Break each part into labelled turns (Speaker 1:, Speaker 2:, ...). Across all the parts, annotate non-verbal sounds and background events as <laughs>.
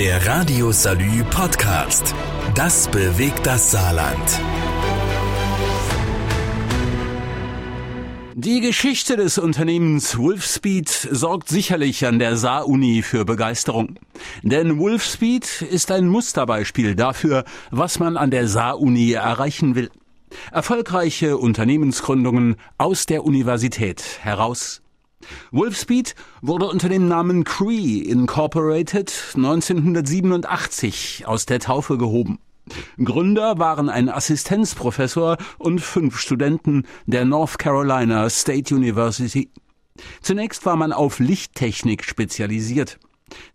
Speaker 1: Der Radio Salü Podcast. Das bewegt das Saarland.
Speaker 2: Die Geschichte des Unternehmens Wolfspeed sorgt sicherlich an der Saar-Uni für Begeisterung. Denn Wolfspeed ist ein Musterbeispiel dafür, was man an der Saar-Uni erreichen will. Erfolgreiche Unternehmensgründungen aus der Universität heraus. Wolfspeed wurde unter dem Namen Cree Incorporated 1987 aus der Taufe gehoben. Gründer waren ein Assistenzprofessor und fünf Studenten der North Carolina State University. Zunächst war man auf Lichttechnik spezialisiert.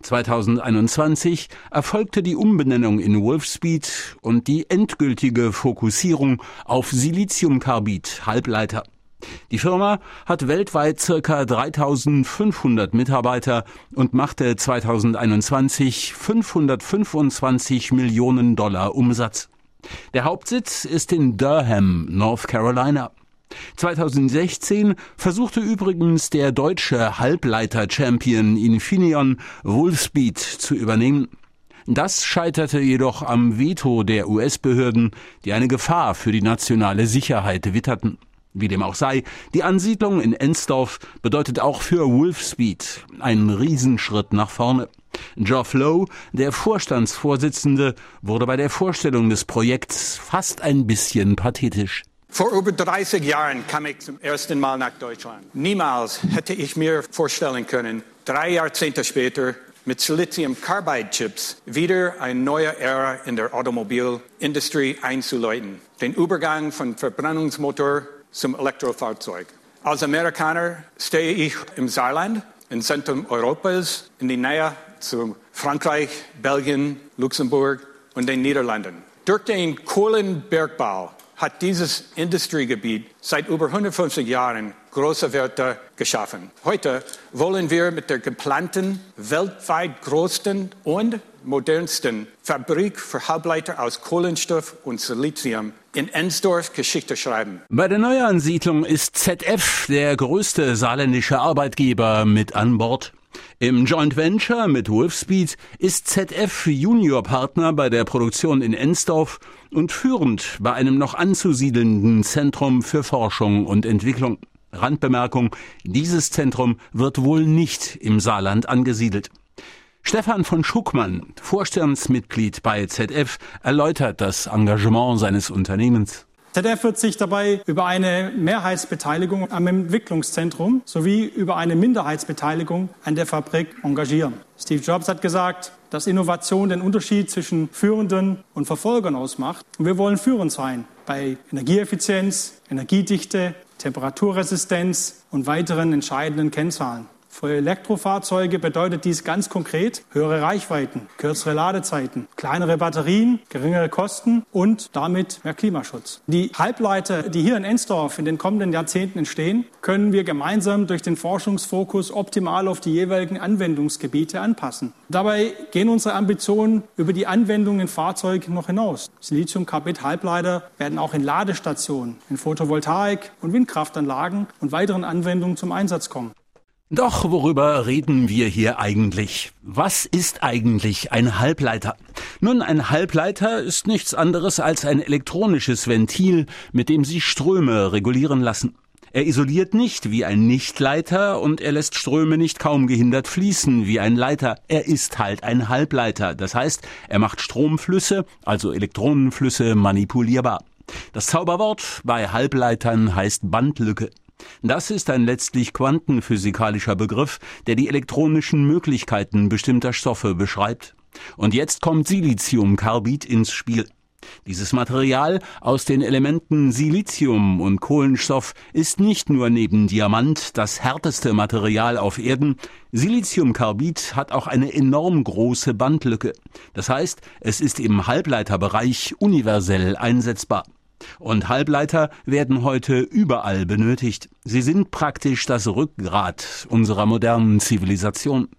Speaker 2: 2021 erfolgte die Umbenennung in Wolfspeed und die endgültige Fokussierung auf Siliziumkarbid Halbleiter. Die Firma hat weltweit circa 3500 Mitarbeiter und machte 2021 525 Millionen Dollar Umsatz. Der Hauptsitz ist in Durham, North Carolina. 2016 versuchte übrigens der deutsche Halbleiter-Champion Infineon Wolfspeed zu übernehmen. Das scheiterte jedoch am Veto der US-Behörden, die eine Gefahr für die nationale Sicherheit witterten. Wie dem auch sei, die Ansiedlung in Ensdorf bedeutet auch für Wolfspeed einen Riesenschritt nach vorne. Geoff Lowe, der Vorstandsvorsitzende, wurde bei der Vorstellung des Projekts fast ein bisschen pathetisch.
Speaker 3: Vor über 30 Jahren kam ich zum ersten Mal nach Deutschland. Niemals hätte ich mir vorstellen können, drei Jahrzehnte später mit Silizium-Carbide-Chips wieder eine neue Ära in der Automobilindustrie einzuläuten. Den Übergang von Verbrennungsmotor zum Elektrofahrzeug. Als Amerikaner stehe ich im Saarland, im Zentrum Europas, in die Nähe zu Frankreich, Belgien, Luxemburg und den Niederlanden. Durch den Kohlenbergbau hat dieses Industriegebiet seit über 150 Jahren große Werte geschaffen. Heute wollen wir mit der geplanten, weltweit größten und modernsten Fabrik für Halbleiter aus Kohlenstoff und Silizium in Ensdorf Geschichte schreiben.
Speaker 2: Bei der Neuansiedlung ist ZF der größte saarländische Arbeitgeber mit an Bord. Im Joint Venture mit Wolfspeed ist ZF Juniorpartner bei der Produktion in Ensdorf und führend bei einem noch anzusiedelnden Zentrum für Forschung und Entwicklung. Randbemerkung, dieses Zentrum wird wohl nicht im Saarland angesiedelt. Stefan von Schuckmann, Vorstandsmitglied bei ZF, erläutert das Engagement seines Unternehmens.
Speaker 4: ZDF wird sich dabei über eine Mehrheitsbeteiligung am Entwicklungszentrum sowie über eine Minderheitsbeteiligung an der Fabrik engagieren. Steve Jobs hat gesagt, dass Innovation den Unterschied zwischen Führenden und Verfolgern ausmacht. Und wir wollen führend sein bei Energieeffizienz, Energiedichte, Temperaturresistenz und weiteren entscheidenden Kennzahlen. Für Elektrofahrzeuge bedeutet dies ganz konkret höhere Reichweiten, kürzere Ladezeiten, kleinere Batterien, geringere Kosten und damit mehr Klimaschutz. Die Halbleiter, die hier in Ensdorf in den kommenden Jahrzehnten entstehen, können wir gemeinsam durch den Forschungsfokus optimal auf die jeweiligen Anwendungsgebiete anpassen. Dabei gehen unsere Ambitionen über die Anwendung in Fahrzeugen noch hinaus. Silizium-Carbid-Halbleiter werden auch in Ladestationen, in Photovoltaik- und Windkraftanlagen und weiteren Anwendungen zum Einsatz kommen.
Speaker 2: Doch worüber reden wir hier eigentlich? Was ist eigentlich ein Halbleiter? Nun, ein Halbleiter ist nichts anderes als ein elektronisches Ventil, mit dem sich Ströme regulieren lassen. Er isoliert nicht wie ein Nichtleiter und er lässt Ströme nicht kaum gehindert fließen wie ein Leiter. Er ist halt ein Halbleiter. Das heißt, er macht Stromflüsse, also Elektronenflüsse, manipulierbar. Das Zauberwort bei Halbleitern heißt Bandlücke. Das ist ein letztlich quantenphysikalischer Begriff, der die elektronischen Möglichkeiten bestimmter Stoffe beschreibt. Und jetzt kommt Siliziumkarbid ins Spiel. Dieses Material aus den Elementen Silizium und Kohlenstoff ist nicht nur neben Diamant das härteste Material auf Erden, Siliziumkarbid hat auch eine enorm große Bandlücke. Das heißt, es ist im Halbleiterbereich universell einsetzbar. Und Halbleiter werden heute überall benötigt. Sie sind praktisch das Rückgrat unserer modernen Zivilisation.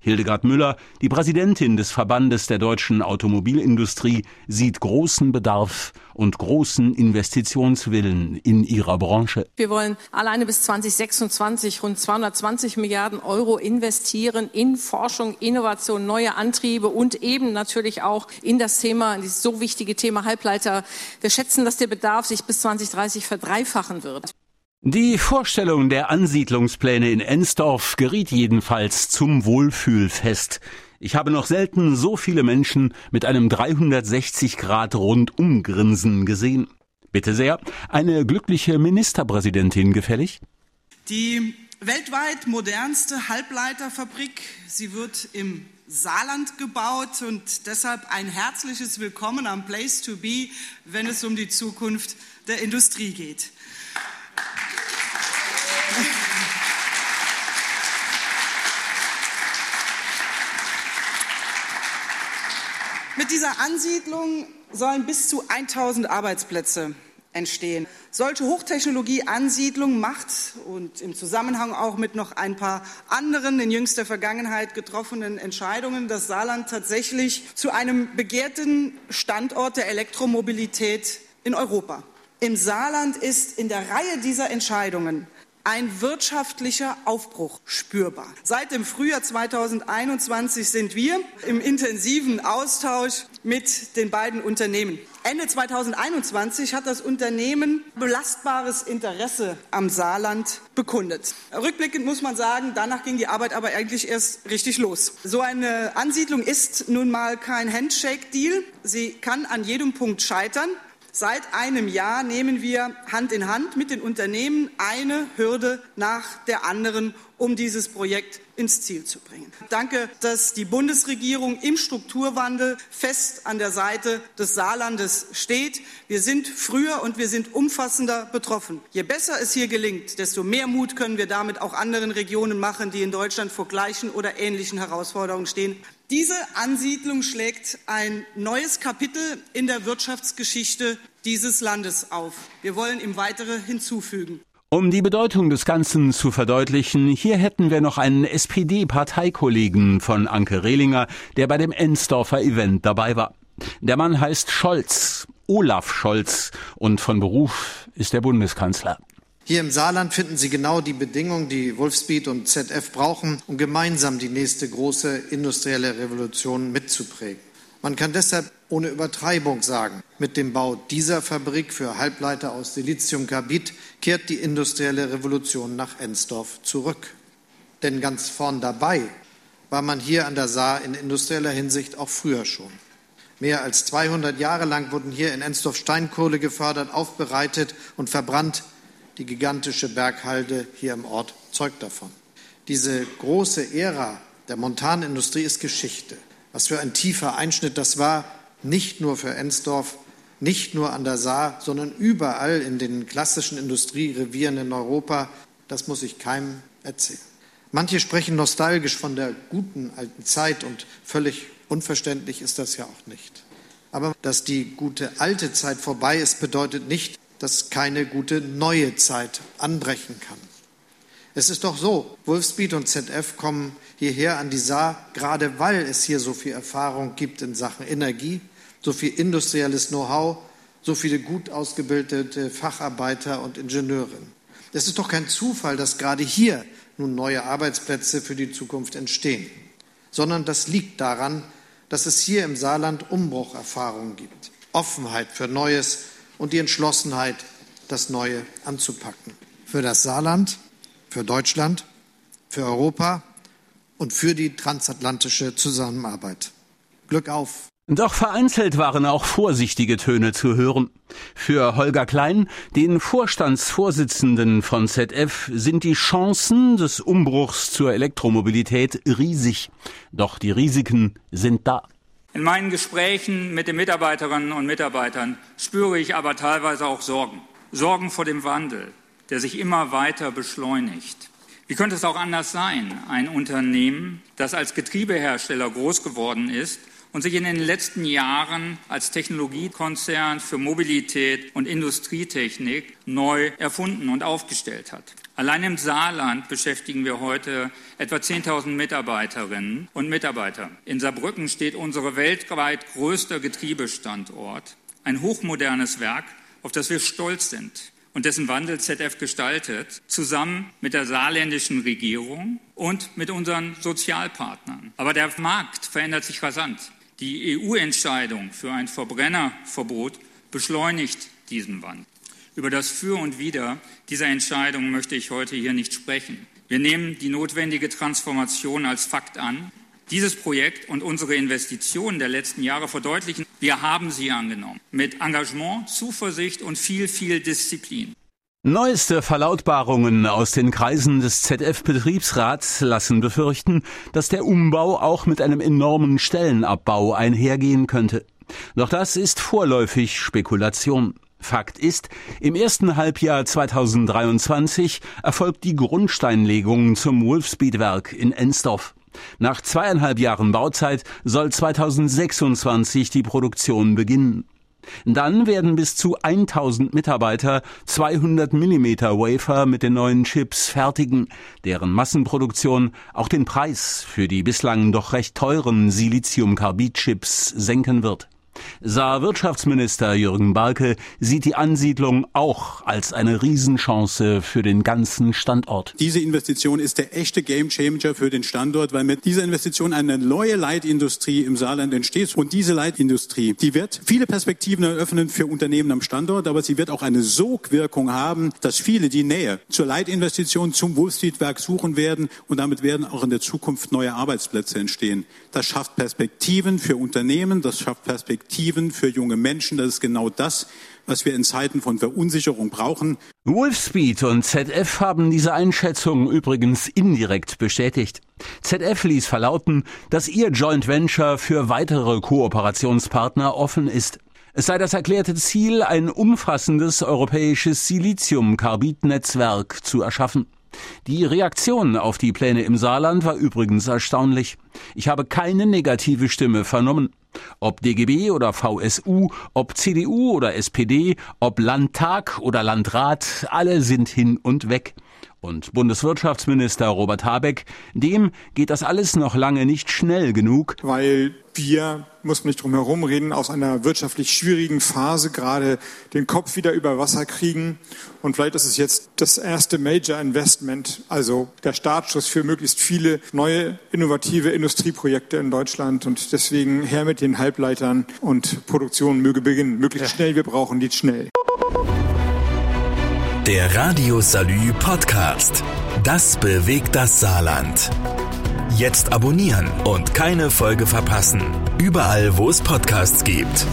Speaker 2: Hildegard Müller, die Präsidentin des Verbandes der deutschen Automobilindustrie, sieht großen Bedarf und großen Investitionswillen in ihrer Branche.
Speaker 5: Wir wollen alleine bis 2026 rund 220 Milliarden Euro investieren in Forschung, Innovation, neue Antriebe und eben natürlich auch in das Thema, dieses so wichtige Thema Halbleiter. Wir schätzen, dass der Bedarf sich bis 2030 verdreifachen wird.
Speaker 2: Die Vorstellung der Ansiedlungspläne in Ensdorf geriet jedenfalls zum Wohlfühlfest. Ich habe noch selten so viele Menschen mit einem 360 Grad Rundumgrinsen gesehen. Bitte sehr, eine glückliche Ministerpräsidentin gefällig?
Speaker 6: Die weltweit modernste Halbleiterfabrik, sie wird im Saarland gebaut und deshalb ein herzliches Willkommen am Place to Be, wenn es um die Zukunft der Industrie geht. <laughs> Mit dieser Ansiedlung sollen bis zu 1000 Arbeitsplätze entstehen. Solche Hochtechnologie-Ansiedlung macht und im Zusammenhang auch mit noch ein paar anderen in jüngster Vergangenheit getroffenen Entscheidungen das Saarland tatsächlich zu einem begehrten Standort der Elektromobilität in Europa. Im Saarland ist in der Reihe dieser Entscheidungen ein wirtschaftlicher Aufbruch spürbar. Seit dem Frühjahr 2021 sind wir im intensiven Austausch mit den beiden Unternehmen. Ende 2021 hat das Unternehmen belastbares Interesse am Saarland bekundet. Rückblickend muss man sagen, danach ging die Arbeit aber eigentlich erst richtig los. So eine Ansiedlung ist nun mal kein Handshake-Deal. Sie kann an jedem Punkt scheitern. Seit einem Jahr nehmen wir Hand in Hand mit den Unternehmen eine Hürde nach der anderen, um dieses Projekt ins Ziel zu bringen. Danke, dass die Bundesregierung im Strukturwandel fest an der Seite des Saarlandes steht. Wir sind früher und wir sind umfassender betroffen. Je besser es hier gelingt, desto mehr Mut können wir damit auch anderen Regionen machen, die in Deutschland vor gleichen oder ähnlichen Herausforderungen stehen. Diese Ansiedlung schlägt ein neues Kapitel in der Wirtschaftsgeschichte dieses Landes auf. Wir wollen ihm weitere hinzufügen.
Speaker 2: Um die Bedeutung des Ganzen zu verdeutlichen, hier hätten wir noch einen SPD-Parteikollegen von Anke Rehlinger, der bei dem Ensdorfer Event dabei war. Der Mann heißt Scholz, Olaf Scholz, und von Beruf ist er Bundeskanzler.
Speaker 7: Hier im Saarland finden Sie genau die Bedingungen, die Wolfspeed und ZF brauchen, um gemeinsam die nächste große industrielle Revolution mitzuprägen. Man kann deshalb ohne Übertreibung sagen, mit dem Bau dieser Fabrik für Halbleiter aus Siliziumkarbid kehrt die industrielle Revolution nach Ensdorf zurück. Denn ganz vorn dabei war man hier an der Saar in industrieller Hinsicht auch früher schon. Mehr als 200 Jahre lang wurden hier in Ensdorf Steinkohle gefördert, aufbereitet und verbrannt. Die gigantische Berghalde hier im Ort zeugt davon. Diese große Ära der Montanindustrie ist Geschichte. Was für ein tiefer Einschnitt das war, nicht nur für Ensdorf, nicht nur an der Saar, sondern überall in den klassischen Industrierevieren in Europa, das muss ich keinem erzählen. Manche sprechen nostalgisch von der guten alten Zeit und völlig unverständlich ist das ja auch nicht. Aber dass die gute alte Zeit vorbei ist, bedeutet nicht, dass keine gute neue Zeit anbrechen kann. Es ist doch so, Wolfspeed und ZF kommen hierher an die Saar, gerade weil es hier so viel Erfahrung gibt in Sachen Energie, so viel industrielles Know-how, so viele gut ausgebildete Facharbeiter und Ingenieure. Es ist doch kein Zufall, dass gerade hier nun neue Arbeitsplätze für die Zukunft entstehen, sondern das liegt daran, dass es hier im Saarland Umbrucherfahrungen gibt, Offenheit für Neues, und die Entschlossenheit, das Neue anzupacken. Für das Saarland, für Deutschland, für Europa und für die transatlantische Zusammenarbeit. Glück auf!
Speaker 2: Doch vereinzelt waren auch vorsichtige Töne zu hören. Für Holger Klein, den Vorstandsvorsitzenden von ZF, sind die Chancen des Umbruchs zur Elektromobilität riesig. Doch die Risiken sind da.
Speaker 8: In meinen Gesprächen mit den Mitarbeiterinnen und Mitarbeitern spüre ich aber teilweise auch Sorgen. Sorgen vor dem Wandel, der sich immer weiter beschleunigt. Wie könnte es auch anders sein? Ein Unternehmen, das als Getriebehersteller groß geworden ist und sich in den letzten Jahren als Technologiekonzern für Mobilität und Industrietechnik neu erfunden und aufgestellt hat. Allein im Saarland beschäftigen wir heute etwa 10.000 Mitarbeiterinnen und Mitarbeiter. In Saarbrücken steht unsere weltweit größter Getriebestandort, ein hochmodernes Werk, auf das wir stolz sind und dessen Wandel ZF gestaltet, zusammen mit der saarländischen Regierung und mit unseren Sozialpartnern. Aber der Markt verändert sich rasant. Die EU-Entscheidung für ein Verbrennerverbot beschleunigt diesen Wandel. Über das Für und Wider dieser Entscheidung möchte ich heute hier nicht sprechen. Wir nehmen die notwendige Transformation als Fakt an. Dieses Projekt und unsere Investitionen der letzten Jahre verdeutlichen, wir haben sie angenommen. Mit Engagement, Zuversicht und viel, viel Disziplin.
Speaker 2: Neueste Verlautbarungen aus den Kreisen des ZF-Betriebsrats lassen befürchten, dass der Umbau auch mit einem enormen Stellenabbau einhergehen könnte. Doch das ist vorläufig Spekulation. Fakt ist, im ersten Halbjahr 2023 erfolgt die Grundsteinlegung zum Wolfspeedwerk in Ensdorf. Nach zweieinhalb Jahren Bauzeit soll 2026 die Produktion beginnen. Dann werden bis zu 1000 Mitarbeiter 200 mm Wafer mit den neuen Chips fertigen, deren Massenproduktion auch den Preis für die bislang doch recht teuren Siliziumkarbid-Chips senken wird. Saar-Wirtschaftsminister Jürgen Barke sieht die Ansiedlung auch als eine Riesenchance für den ganzen Standort.
Speaker 9: Diese Investition ist der echte Gamechanger für den Standort, weil mit dieser Investition eine neue Leitindustrie im Saarland entsteht. Und diese Leitindustrie, die wird viele Perspektiven eröffnen für Unternehmen am Standort, aber sie wird auch eine Sogwirkung haben, dass viele die Nähe zur Leitinvestition zum Wolfsfriedwerk suchen werden und damit werden auch in der Zukunft neue Arbeitsplätze entstehen. Das schafft Perspektiven für Unternehmen, das schafft Perspektiven Perspektiven für junge Menschen. Das ist genau das, was wir in Zeiten von Verunsicherung brauchen.
Speaker 2: Wolfspeed und ZF haben diese Einschätzung übrigens indirekt bestätigt. ZF ließ verlauten, dass ihr Joint Venture für weitere Kooperationspartner offen ist. Es sei das erklärte Ziel, ein umfassendes europäisches Siliziumkarbidnetzwerk zu erschaffen. Die Reaktion auf die Pläne im Saarland war übrigens erstaunlich. Ich habe keine negative Stimme vernommen. Ob DGB oder VSU, ob CDU oder SPD, ob Landtag oder Landrat, alle sind hin und weg. Und Bundeswirtschaftsminister Robert Habeck, dem geht das alles noch lange nicht schnell genug.
Speaker 10: Weil wir, muss man nicht drum herum reden, aus einer wirtschaftlich schwierigen Phase gerade den Kopf wieder über Wasser kriegen. Und vielleicht ist es jetzt das erste Major Investment, also der Startschuss für möglichst viele neue innovative Industrieprojekte in Deutschland. Und deswegen her mit den Halbleitern und Produktion möge beginnen. Möglichst schnell, wir brauchen die schnell.
Speaker 1: Der Radio Salü Podcast. Das bewegt das Saarland. Jetzt abonnieren und keine Folge verpassen. Überall, wo es Podcasts gibt.